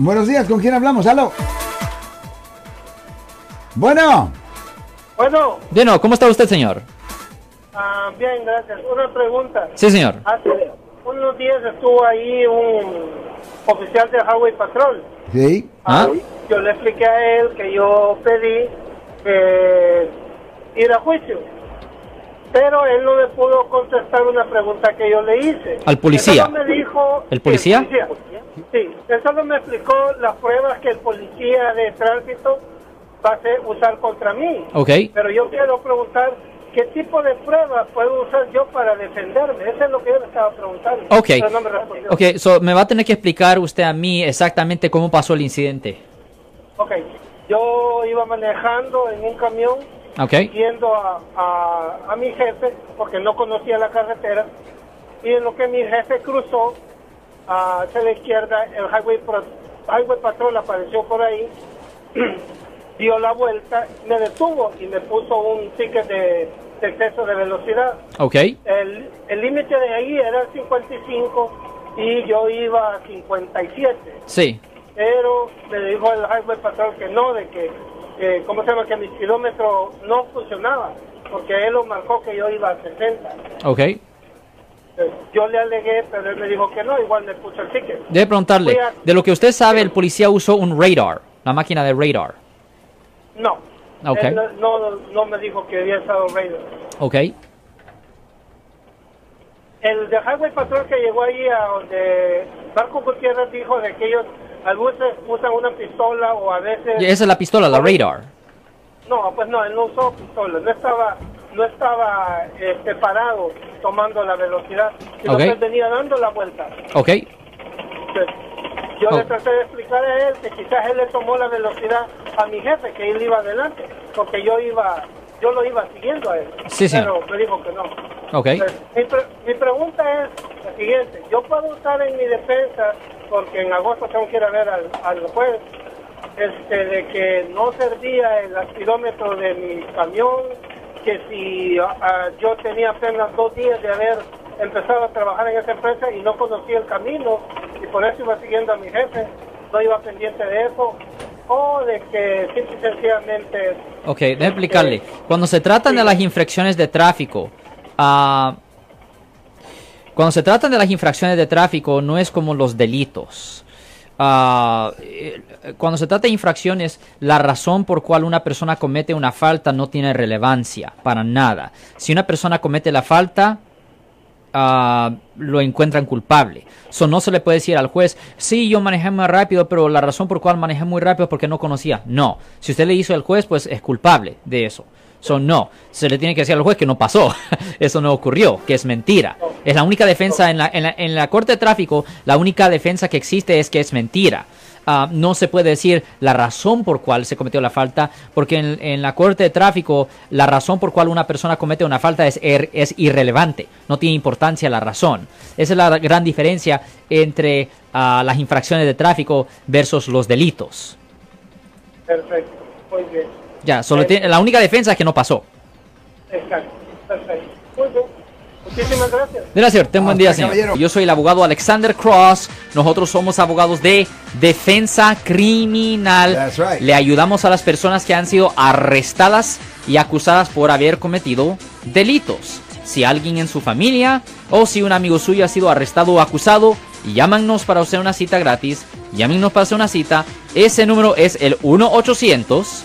Buenos días, ¿con quién hablamos? ¡Aló! Bueno, Bueno, Bueno, ¿cómo está usted, señor? ah, bien, gracias. Una pregunta. Sí, señor. Hace unos días estuvo ahí un oficial de Highway Patrol. sí. ¿Ah? Yo le expliqué a él que yo pedí eh, ir a juicio. Pero él no me pudo contestar una pregunta que yo le hice. ¿Al policía? Me dijo... ¿El policía? Él solo me explicó las pruebas que el policía de tránsito va a hacer- usar contra mí. Ok. Pero yo quiero preguntar qué tipo de pruebas puedo usar yo para defenderme. Eso es lo que yo le estaba preguntando. Ok. Pero no me respondió. Ok, so me va a tener que explicar usted a mí exactamente cómo pasó el incidente. Ok, yo iba manejando en un camión Ok. yendo a, a, a mi jefe porque no conocía la carretera y en lo que mi jefe cruzó hacia la izquierda el highway, pro- highway patrol apareció por ahí dio la vuelta me detuvo y me puso un ticket de, de exceso de velocidad Ok. el el límite de ahí era 55 y yo iba a 57 Sí. pero me dijo el highway patrol que no, de que, eh, ¿cómo se llama? Que mi kilómetro no funcionaba, porque él lo marcó que yo iba a 60. Ok. Yo le alegué, pero él me dijo que no, igual me puso el ticket. Debe preguntarle, a- de lo que usted sabe, el policía usó un radar, la máquina de radar. No. Ok. Él no, no, me dijo que había estado Raider. Ok. El de Highway Patrol que llegó ahí a donde Marco Gutiérrez dijo de que ellos a veces usan una pistola o a veces... Y esa es la pistola, la radar. No, pues no, él no usó pistola, no estaba, no estaba este, parado tomando la velocidad, sino que él venía dando la vuelta. Ok. Entonces, yo Oh. le traté de explicar a él que quizás él le tomó la velocidad a mi jefe, que él iba adelante, porque yo iba, yo lo iba siguiendo a él. Sí, señor. Pero me dijo que no. Ok. Entonces, mi, pre- mi pregunta es la siguiente, yo puedo usar en mi defensa, porque en agosto tengo que ir a ver al, al juez, este, de que no servía el aspirómetro de mi camión, que si ah, yo tenía apenas dos días de haber empezado a trabajar en esa empresa y no conocía el camino, y por eso iba siguiendo a mi jefe, no iba pendiente de eso, o de que simple y sencillamente... Ok, déjame explicarle. Cuando se tratan de las infracciones de tráfico, ah, cuando se tratan de las infracciones de tráfico, no es como los delitos. Eh, cuando se trata de infracciones, la razón por cual una persona comete una falta no tiene relevancia para nada. Si una persona comete la falta, ah, lo encuentran culpable. So, no se le puede decir al juez, sí, yo manejé muy rápido, pero la razón por cual manejé muy rápido es porque no conocía. No. Si usted le hizo al juez, pues es culpable de eso. So, no. Se le tiene que decir al juez que no pasó. eso no ocurrió, que es mentira. Es la única defensa en la, en la, en la corte de tráfico, la única defensa que existe es que es mentira. Ah, no se puede decir la razón por cual se cometió la falta, porque en, en la corte de tráfico la razón por cual una persona comete una falta es, er- es irrelevante, no tiene importancia la razón. Esa es la gran diferencia entre ah, las infracciones de tráfico versus los delitos. Perfecto, muy bien. Ya, solo tiene- la única defensa es que no pasó. Exacto, perfecto. Muy bien. Muchísimas gracias. Gracias, ten buen día, señor. caballero. Yo soy el abogado Alexander Cross. Nosotros somos abogados de defensa criminal. That's right. Le ayudamos a las personas que han sido arrestadas y acusadas por haber cometido delitos. Si alguien en su familia o si un amigo suyo ha sido arrestado o acusado, llámanos para hacer una cita gratis. Llámenos para hacer una cita. Ese número es el 1 800